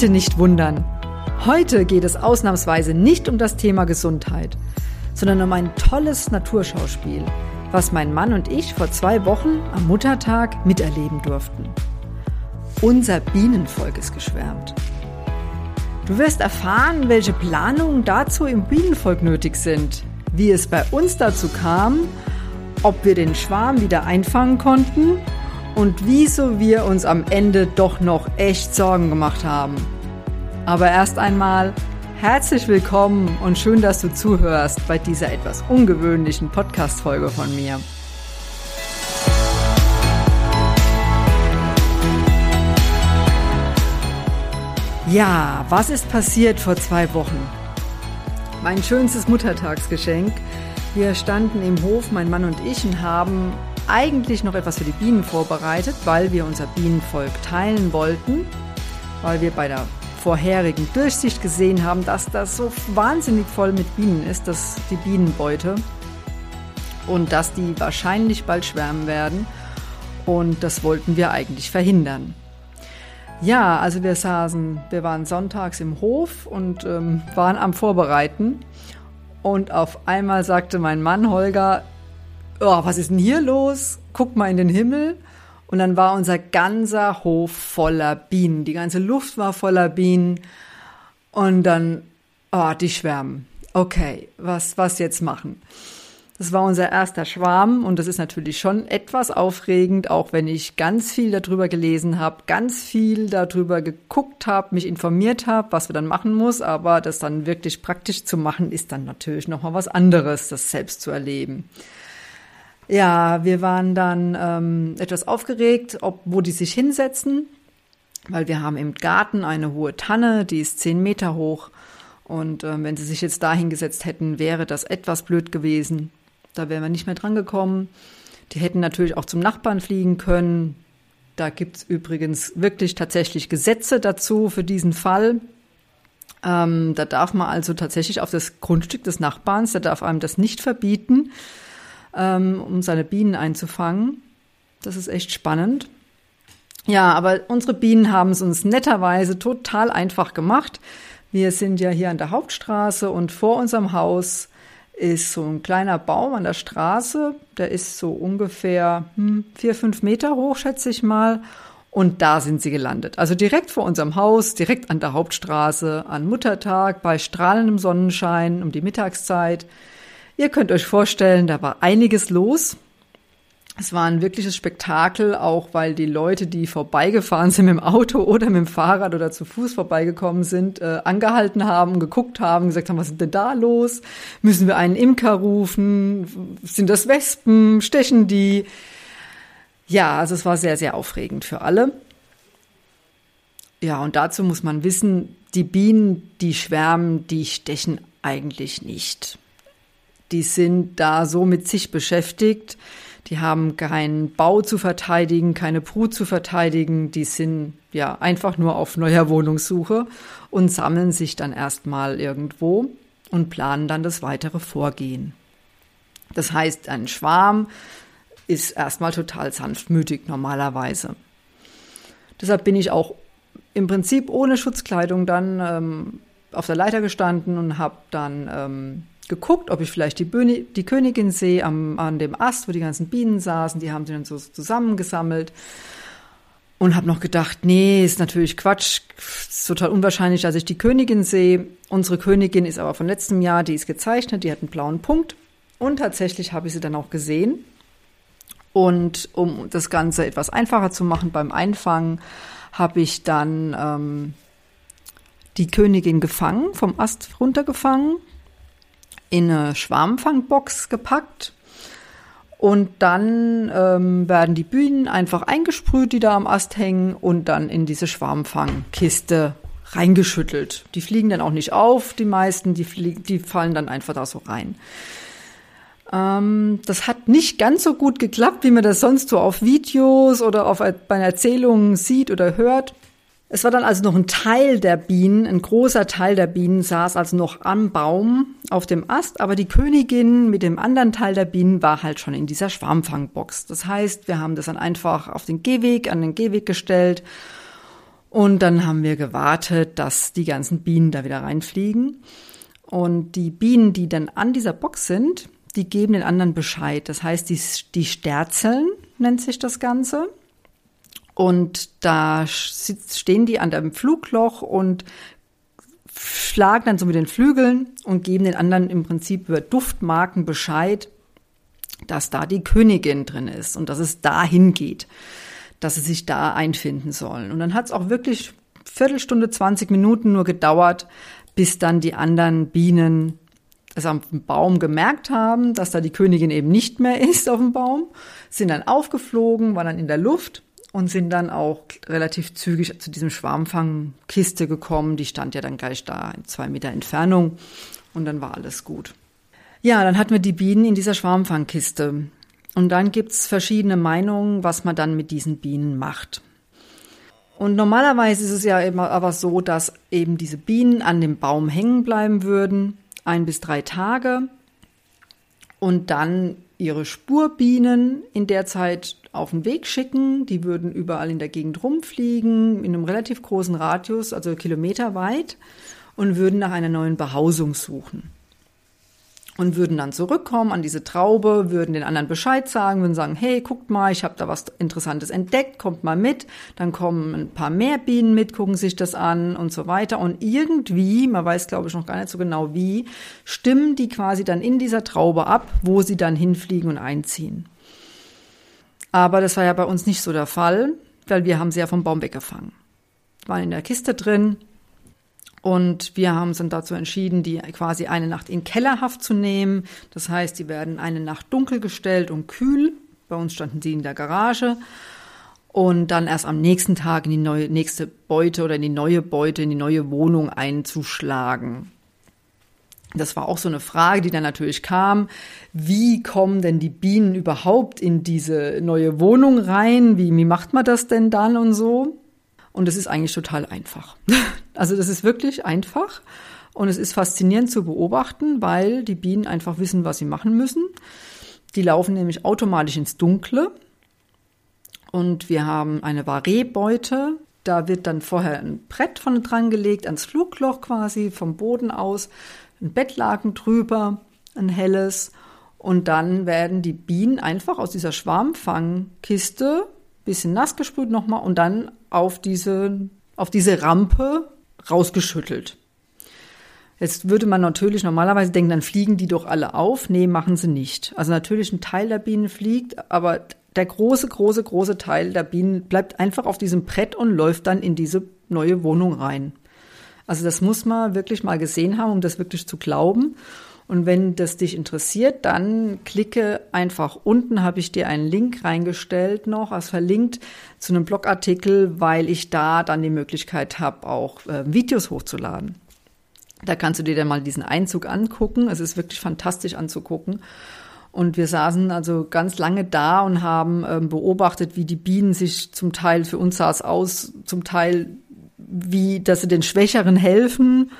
Bitte nicht wundern. Heute geht es ausnahmsweise nicht um das Thema Gesundheit, sondern um ein tolles Naturschauspiel, was mein Mann und ich vor zwei Wochen am Muttertag miterleben durften. Unser Bienenvolk ist geschwärmt. Du wirst erfahren, welche Planungen dazu im Bienenvolk nötig sind, wie es bei uns dazu kam, ob wir den Schwarm wieder einfangen konnten und wieso wir uns am Ende doch noch echt Sorgen gemacht haben. Aber erst einmal herzlich willkommen und schön, dass du zuhörst bei dieser etwas ungewöhnlichen Podcast-Folge von mir. Ja, was ist passiert vor zwei Wochen? Mein schönstes Muttertagsgeschenk. Wir standen im Hof, mein Mann und ich, und haben eigentlich noch etwas für die Bienen vorbereitet, weil wir unser Bienenvolk teilen wollten, weil wir bei der vorherigen Durchsicht gesehen haben, dass das so wahnsinnig voll mit Bienen ist, dass die Bienenbeute und dass die wahrscheinlich bald schwärmen werden. Und das wollten wir eigentlich verhindern. Ja, also wir saßen, wir waren sonntags im Hof und ähm, waren am Vorbereiten. Und auf einmal sagte mein Mann Holger, oh, was ist denn hier los? Guck mal in den Himmel. Und dann war unser ganzer Hof voller Bienen. Die ganze Luft war voller Bienen. Und dann, oh, die schwärmen. Okay, was, was jetzt machen? Das war unser erster Schwarm und das ist natürlich schon etwas aufregend, auch wenn ich ganz viel darüber gelesen habe, ganz viel darüber geguckt habe, mich informiert habe, was wir dann machen muss, aber das dann wirklich praktisch zu machen, ist dann natürlich noch mal was anderes, das selbst zu erleben. Ja, wir waren dann ähm, etwas aufgeregt, ob wo die sich hinsetzen, weil wir haben im Garten eine hohe Tanne, die ist zehn Meter hoch. Und äh, wenn sie sich jetzt da hingesetzt hätten, wäre das etwas blöd gewesen. Da wären wir nicht mehr dran gekommen. Die hätten natürlich auch zum Nachbarn fliegen können. Da gibt's übrigens wirklich tatsächlich Gesetze dazu für diesen Fall. Ähm, da darf man also tatsächlich auf das Grundstück des Nachbarns, da darf einem das nicht verbieten, ähm, um seine Bienen einzufangen. Das ist echt spannend. Ja, aber unsere Bienen haben es uns netterweise total einfach gemacht. Wir sind ja hier an der Hauptstraße und vor unserem Haus ist so ein kleiner Baum an der Straße. Der ist so ungefähr hm, vier, fünf Meter hoch, schätze ich mal. Und da sind sie gelandet. Also direkt vor unserem Haus, direkt an der Hauptstraße, an Muttertag, bei strahlendem Sonnenschein um die Mittagszeit. Ihr könnt euch vorstellen, da war einiges los. Es war ein wirkliches Spektakel, auch weil die Leute, die vorbeigefahren sind mit dem Auto oder mit dem Fahrrad oder zu Fuß vorbeigekommen sind, äh, angehalten haben, geguckt haben, gesagt haben, was ist denn da los? Müssen wir einen Imker rufen? Sind das Wespen? Stechen die? Ja, also es war sehr, sehr aufregend für alle. Ja, und dazu muss man wissen, die Bienen, die schwärmen, die stechen eigentlich nicht. Die sind da so mit sich beschäftigt, die haben keinen Bau zu verteidigen, keine Brut zu verteidigen. Die sind ja einfach nur auf neuer Wohnungssuche und sammeln sich dann erstmal irgendwo und planen dann das weitere Vorgehen. Das heißt, ein Schwarm ist erstmal total sanftmütig normalerweise. Deshalb bin ich auch im Prinzip ohne Schutzkleidung dann ähm, auf der Leiter gestanden und habe dann ähm, geguckt, ob ich vielleicht die, Bühne, die Königin sehe am, an dem Ast, wo die ganzen Bienen saßen. Die haben sie dann so zusammengesammelt. Und habe noch gedacht, nee, ist natürlich Quatsch, ist total unwahrscheinlich, dass ich die Königin sehe. Unsere Königin ist aber von letztem Jahr, die ist gezeichnet, die hat einen blauen Punkt. Und tatsächlich habe ich sie dann auch gesehen. Und um das Ganze etwas einfacher zu machen beim Einfangen, habe ich dann ähm, die Königin gefangen, vom Ast runtergefangen in eine Schwarmfangbox gepackt. Und dann ähm, werden die Bühnen einfach eingesprüht, die da am Ast hängen, und dann in diese Schwarmfangkiste reingeschüttelt. Die fliegen dann auch nicht auf, die meisten, die, die fallen dann einfach da so rein. Ähm, das hat nicht ganz so gut geklappt, wie man das sonst so auf Videos oder auf, bei Erzählungen sieht oder hört. Es war dann also noch ein Teil der Bienen, ein großer Teil der Bienen saß also noch am Baum auf dem Ast, aber die Königin mit dem anderen Teil der Bienen war halt schon in dieser Schwarmfangbox. Das heißt, wir haben das dann einfach auf den Gehweg, an den Gehweg gestellt Und dann haben wir gewartet, dass die ganzen Bienen da wieder reinfliegen. Und die Bienen, die dann an dieser Box sind, die geben den anderen Bescheid. Das heißt, die, die Sterzeln nennt sich das Ganze. Und da stehen die an dem Flugloch und schlagen dann so mit den Flügeln und geben den anderen im Prinzip über Duftmarken Bescheid, dass da die Königin drin ist und dass es dahin geht, dass sie sich da einfinden sollen. Und dann hat es auch wirklich Viertelstunde, 20 Minuten nur gedauert, bis dann die anderen Bienen es am Baum gemerkt haben, dass da die Königin eben nicht mehr ist auf dem Baum, sind dann aufgeflogen, waren dann in der Luft und sind dann auch relativ zügig zu diesem Schwarmfangkiste gekommen. Die stand ja dann gleich da in zwei Meter Entfernung und dann war alles gut. Ja, dann hatten wir die Bienen in dieser Schwarmfangkiste. Und dann gibt's verschiedene Meinungen, was man dann mit diesen Bienen macht. Und normalerweise ist es ja immer aber so, dass eben diese Bienen an dem Baum hängen bleiben würden, ein bis drei Tage, und dann ihre Spurbienen in der Zeit auf den Weg schicken. Die würden überall in der Gegend rumfliegen, in einem relativ großen Radius, also kilometerweit, und würden nach einer neuen Behausung suchen und würden dann zurückkommen an diese Traube, würden den anderen Bescheid sagen, würden sagen, hey, guckt mal, ich habe da was Interessantes entdeckt, kommt mal mit. Dann kommen ein paar mehr Bienen mit, gucken sich das an und so weiter. Und irgendwie, man weiß glaube ich noch gar nicht so genau wie, stimmen die quasi dann in dieser Traube ab, wo sie dann hinfliegen und einziehen. Aber das war ja bei uns nicht so der Fall, weil wir haben sie ja vom Baum weggefangen. Waren in der Kiste drin, und wir haben uns dann dazu entschieden, die quasi eine Nacht in Kellerhaft zu nehmen. Das heißt, die werden eine Nacht dunkel gestellt und kühl. Bei uns standen sie in der Garage. Und dann erst am nächsten Tag in die neue, nächste Beute oder in die neue Beute, in die neue Wohnung einzuschlagen. Das war auch so eine Frage, die dann natürlich kam. Wie kommen denn die Bienen überhaupt in diese neue Wohnung rein? Wie, wie macht man das denn dann und so? Und es ist eigentlich total einfach. Also das ist wirklich einfach und es ist faszinierend zu beobachten, weil die Bienen einfach wissen, was sie machen müssen. Die laufen nämlich automatisch ins Dunkle und wir haben eine Varé-Beute. Da wird dann vorher ein Brett von dran gelegt, ans Flugloch quasi vom Boden aus, ein Bettlaken drüber, ein helles. Und dann werden die Bienen einfach aus dieser Schwarmfangkiste bisschen nass gesprüht nochmal und dann auf diese, auf diese Rampe rausgeschüttelt. Jetzt würde man natürlich normalerweise denken, dann fliegen die doch alle auf. Nee, machen sie nicht. Also natürlich ein Teil der Bienen fliegt, aber der große, große, große Teil der Bienen bleibt einfach auf diesem Brett und läuft dann in diese neue Wohnung rein. Also das muss man wirklich mal gesehen haben, um das wirklich zu glauben. Und wenn das dich interessiert, dann klicke einfach unten, habe ich dir einen Link reingestellt noch, als verlinkt zu einem Blogartikel, weil ich da dann die Möglichkeit habe, auch äh, Videos hochzuladen. Da kannst du dir dann mal diesen Einzug angucken. Es ist wirklich fantastisch anzugucken. Und wir saßen also ganz lange da und haben ähm, beobachtet, wie die Bienen sich zum Teil, für uns sah es aus, zum Teil wie, dass sie den Schwächeren helfen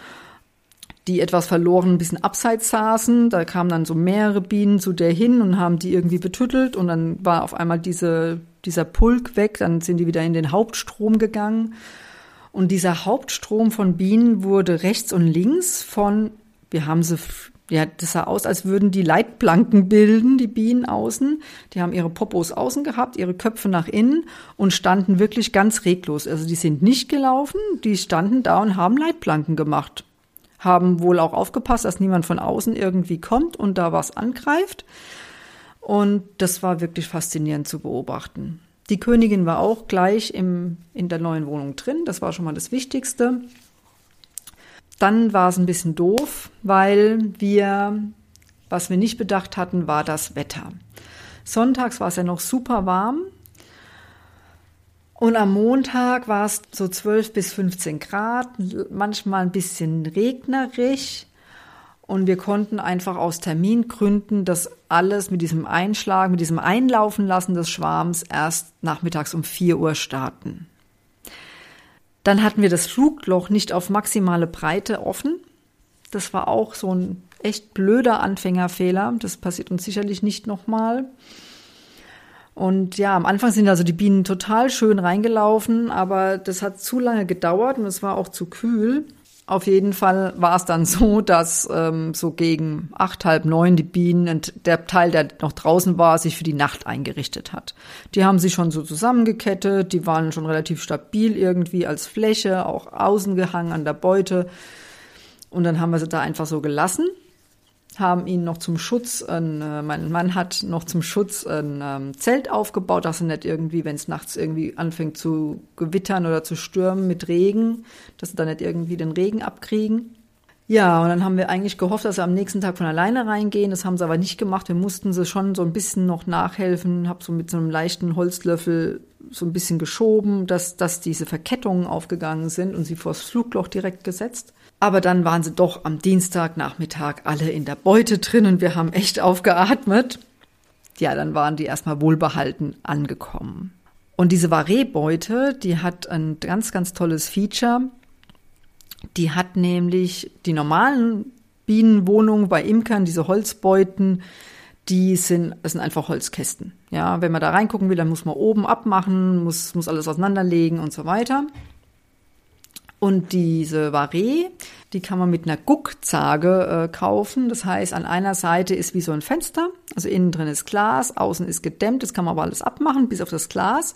die etwas verloren ein bisschen abseits saßen. Da kamen dann so mehrere Bienen zu der hin und haben die irgendwie betüttelt und dann war auf einmal diese, dieser Pulk weg, dann sind die wieder in den Hauptstrom gegangen. Und dieser Hauptstrom von Bienen wurde rechts und links von, wir haben sie, ja, das sah aus, als würden die Leitplanken bilden, die Bienen außen. Die haben ihre Popos außen gehabt, ihre Köpfe nach innen und standen wirklich ganz reglos. Also die sind nicht gelaufen, die standen da und haben Leitplanken gemacht haben wohl auch aufgepasst, dass niemand von außen irgendwie kommt und da was angreift. Und das war wirklich faszinierend zu beobachten. Die Königin war auch gleich im, in der neuen Wohnung drin. Das war schon mal das Wichtigste. Dann war es ein bisschen doof, weil wir, was wir nicht bedacht hatten, war das Wetter. Sonntags war es ja noch super warm. Und am Montag war es so 12 bis 15 Grad, manchmal ein bisschen regnerisch. Und wir konnten einfach aus Termingründen das alles mit diesem Einschlag, mit diesem Einlaufen lassen des Schwarms erst nachmittags um 4 Uhr starten. Dann hatten wir das Flugloch nicht auf maximale Breite offen. Das war auch so ein echt blöder Anfängerfehler. Das passiert uns sicherlich nicht nochmal. Und ja, am Anfang sind also die Bienen total schön reingelaufen, aber das hat zu lange gedauert und es war auch zu kühl. Auf jeden Fall war es dann so, dass ähm, so gegen acht, halb neun die Bienen, der Teil, der noch draußen war, sich für die Nacht eingerichtet hat. Die haben sich schon so zusammengekettet, die waren schon relativ stabil irgendwie als Fläche, auch außen gehangen an der Beute. Und dann haben wir sie da einfach so gelassen haben ihn noch zum Schutz, äh, mein Mann hat noch zum Schutz ein ähm, Zelt aufgebaut, dass er nicht irgendwie, wenn es nachts irgendwie anfängt zu gewittern oder zu stürmen mit Regen, dass sie da nicht irgendwie den Regen abkriegen. Ja, und dann haben wir eigentlich gehofft, dass sie am nächsten Tag von alleine reingehen. Das haben sie aber nicht gemacht. Wir mussten sie schon so ein bisschen noch nachhelfen. Hab so mit so einem leichten Holzlöffel so ein bisschen geschoben, dass, dass diese Verkettungen aufgegangen sind und sie vors Flugloch direkt gesetzt. Aber dann waren sie doch am Dienstagnachmittag alle in der Beute drin und wir haben echt aufgeatmet. Ja, dann waren die erstmal wohlbehalten angekommen. Und diese Varé-Beute, die hat ein ganz, ganz tolles Feature. Die hat nämlich die normalen Bienenwohnungen bei Imkern, diese Holzbeuten, die sind, das sind einfach Holzkästen. Ja, wenn man da reingucken will, dann muss man oben abmachen, muss, muss alles auseinanderlegen und so weiter. Und diese Varé, die kann man mit einer Guckzage äh, kaufen. Das heißt, an einer Seite ist wie so ein Fenster, also innen drin ist Glas, außen ist gedämmt, das kann man aber alles abmachen, bis auf das Glas.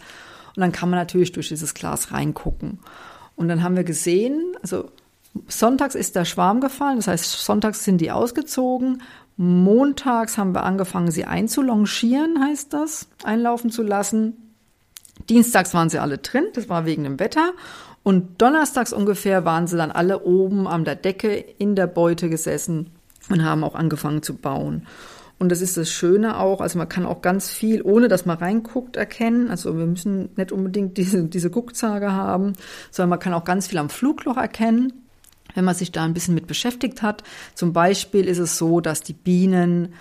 Und dann kann man natürlich durch dieses Glas reingucken. Und dann haben wir gesehen, also sonntags ist der Schwarm gefallen, das heißt, sonntags sind die ausgezogen. Montags haben wir angefangen, sie einzulongieren, heißt das, einlaufen zu lassen. Dienstags waren sie alle drin, das war wegen dem Wetter. Und donnerstags ungefähr waren sie dann alle oben an der Decke in der Beute gesessen und haben auch angefangen zu bauen. Und das ist das Schöne auch, also man kann auch ganz viel, ohne dass man reinguckt, erkennen. Also wir müssen nicht unbedingt diese, diese Guckzage haben, sondern man kann auch ganz viel am Flugloch erkennen, wenn man sich da ein bisschen mit beschäftigt hat. Zum Beispiel ist es so, dass die Bienen,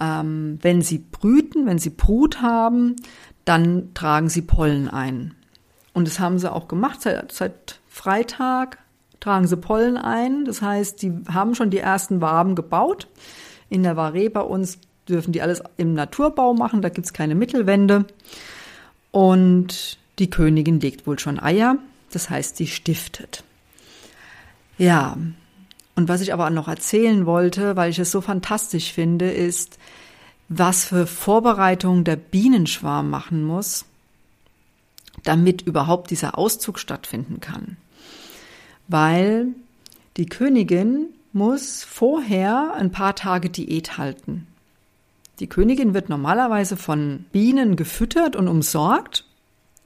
ähm, wenn sie brüten, wenn sie Brut haben, dann tragen sie Pollen ein. Und das haben sie auch gemacht. Seit, seit Freitag tragen sie Pollen ein. Das heißt, die haben schon die ersten Waben gebaut. In der Varé bei uns dürfen die alles im Naturbau machen. Da gibt's keine Mittelwände. Und die Königin legt wohl schon Eier. Das heißt, sie stiftet. Ja. Und was ich aber noch erzählen wollte, weil ich es so fantastisch finde, ist, was für Vorbereitungen der Bienenschwarm machen muss, damit überhaupt dieser Auszug stattfinden kann. Weil die Königin muss vorher ein paar Tage Diät halten. Die Königin wird normalerweise von Bienen gefüttert und umsorgt.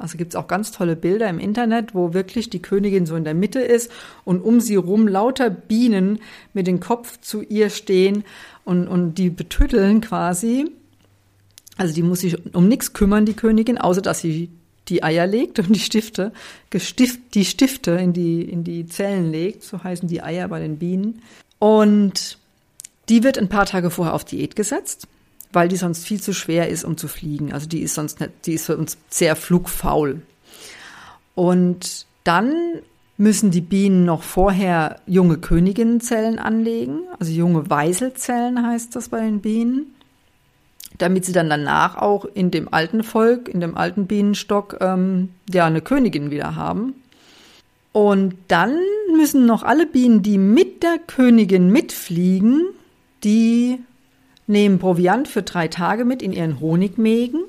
Also gibt es auch ganz tolle Bilder im Internet, wo wirklich die Königin so in der Mitte ist und um sie rum lauter Bienen mit dem Kopf zu ihr stehen und, und die betütteln quasi. Also die muss sich um nichts kümmern, die Königin, außer dass sie die Eier legt und die Stifte, gestift, die Stifte in die, in die Zellen legt, so heißen die Eier bei den Bienen. Und die wird ein paar Tage vorher auf Diät gesetzt, weil die sonst viel zu schwer ist, um zu fliegen. Also die ist sonst nicht, die ist für uns sehr flugfaul. Und dann müssen die Bienen noch vorher junge Königinnenzellen anlegen, also junge Weiselzellen heißt das bei den Bienen damit sie dann danach auch in dem alten Volk, in dem alten Bienenstock, ähm, ja, eine Königin wieder haben. Und dann müssen noch alle Bienen, die mit der Königin mitfliegen, die nehmen Proviant für drei Tage mit in ihren Honigmägen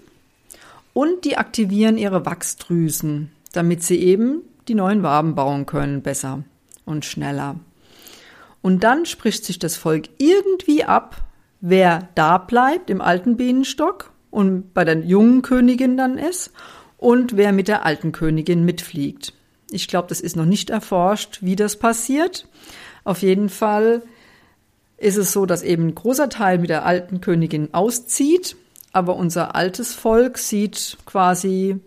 und die aktivieren ihre Wachsdrüsen, damit sie eben die neuen Waben bauen können, besser und schneller. Und dann spricht sich das Volk irgendwie ab, wer da bleibt im alten Bienenstock und bei der jungen Königin dann ist und wer mit der alten Königin mitfliegt. Ich glaube, das ist noch nicht erforscht, wie das passiert. Auf jeden Fall ist es so, dass eben ein großer Teil mit der alten Königin auszieht, aber unser altes Volk sieht quasi,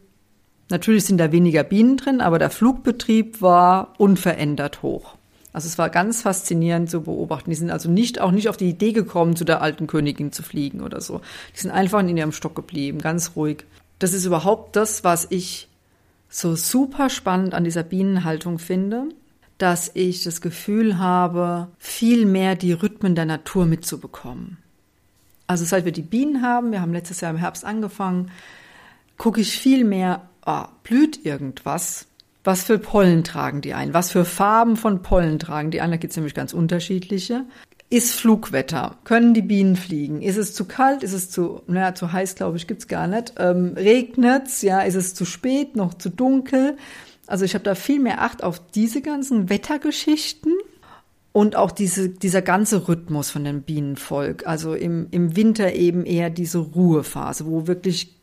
natürlich sind da weniger Bienen drin, aber der Flugbetrieb war unverändert hoch. Also es war ganz faszinierend zu beobachten. Die sind also nicht, auch nicht auf die Idee gekommen, zu der alten Königin zu fliegen oder so. Die sind einfach in ihrem Stock geblieben, ganz ruhig. Das ist überhaupt das, was ich so super spannend an dieser Bienenhaltung finde, dass ich das Gefühl habe, viel mehr die Rhythmen der Natur mitzubekommen. Also seit wir die Bienen haben, wir haben letztes Jahr im Herbst angefangen, gucke ich viel mehr, oh, blüht irgendwas? Was für Pollen tragen die ein? Was für Farben von Pollen tragen die ein? Da gibt es nämlich ganz unterschiedliche. Ist Flugwetter? Können die Bienen fliegen? Ist es zu kalt? Ist es zu, naja, zu heiß, glaube ich, gibt's gar nicht. Ähm, regnet's? Ja, ist es zu spät? Noch zu dunkel? Also ich habe da viel mehr Acht auf diese ganzen Wettergeschichten und auch diese, dieser ganze Rhythmus von dem Bienenvolk. Also im, im Winter eben eher diese Ruhephase, wo wirklich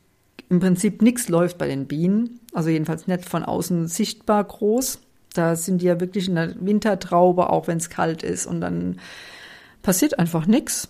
im Prinzip nichts läuft bei den Bienen. Also jedenfalls nicht von außen sichtbar groß. Da sind die ja wirklich in der Wintertraube, auch wenn es kalt ist. Und dann passiert einfach nichts.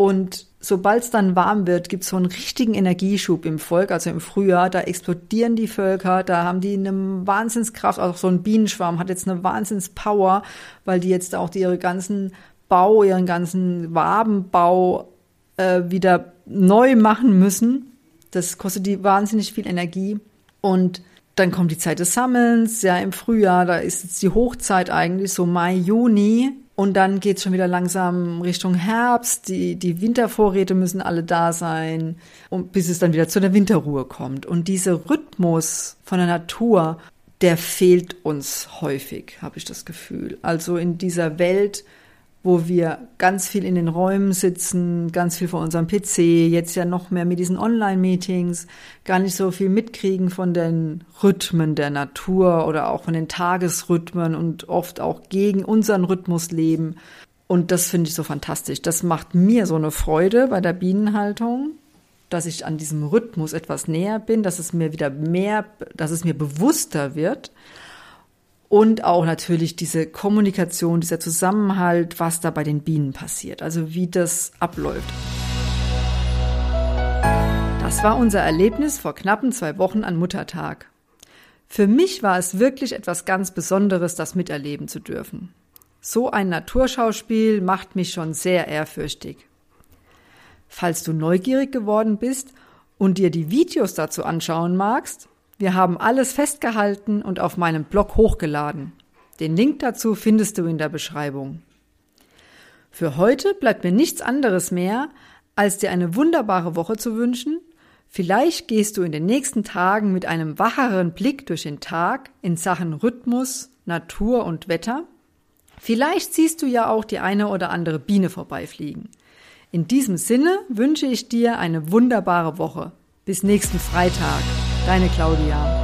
Und sobald es dann warm wird, gibt es so einen richtigen Energieschub im Volk, also im Frühjahr, da explodieren die Völker, da haben die eine Wahnsinnskraft, auch so ein Bienenschwarm hat jetzt eine Wahnsinnspower, weil die jetzt auch ihre ganzen Bau, ihren ganzen Wabenbau äh, wieder neu machen müssen. Das kostet die wahnsinnig viel Energie. Und dann kommt die Zeit des Sammelns, ja, im Frühjahr, da ist jetzt die Hochzeit eigentlich, so Mai, Juni. Und dann geht's schon wieder langsam Richtung Herbst. Die, die Wintervorräte müssen alle da sein, und bis es dann wieder zu der Winterruhe kommt. Und dieser Rhythmus von der Natur, der fehlt uns häufig, habe ich das Gefühl. Also in dieser Welt, wo wir ganz viel in den Räumen sitzen, ganz viel vor unserem PC, jetzt ja noch mehr mit diesen Online-Meetings, gar nicht so viel mitkriegen von den Rhythmen der Natur oder auch von den Tagesrhythmen und oft auch gegen unseren Rhythmus leben. Und das finde ich so fantastisch. Das macht mir so eine Freude bei der Bienenhaltung, dass ich an diesem Rhythmus etwas näher bin, dass es mir wieder mehr, dass es mir bewusster wird und auch natürlich diese Kommunikation, dieser Zusammenhalt, was da bei den Bienen passiert, also wie das abläuft. Das war unser Erlebnis vor knappen zwei Wochen an Muttertag. Für mich war es wirklich etwas ganz Besonderes, das miterleben zu dürfen. So ein Naturschauspiel macht mich schon sehr ehrfürchtig. Falls du neugierig geworden bist und dir die Videos dazu anschauen magst, wir haben alles festgehalten und auf meinem Blog hochgeladen. Den Link dazu findest du in der Beschreibung. Für heute bleibt mir nichts anderes mehr, als dir eine wunderbare Woche zu wünschen. Vielleicht gehst du in den nächsten Tagen mit einem wacheren Blick durch den Tag in Sachen Rhythmus, Natur und Wetter. Vielleicht siehst du ja auch die eine oder andere Biene vorbeifliegen. In diesem Sinne wünsche ich dir eine wunderbare Woche. Bis nächsten Freitag. Deine Claudia.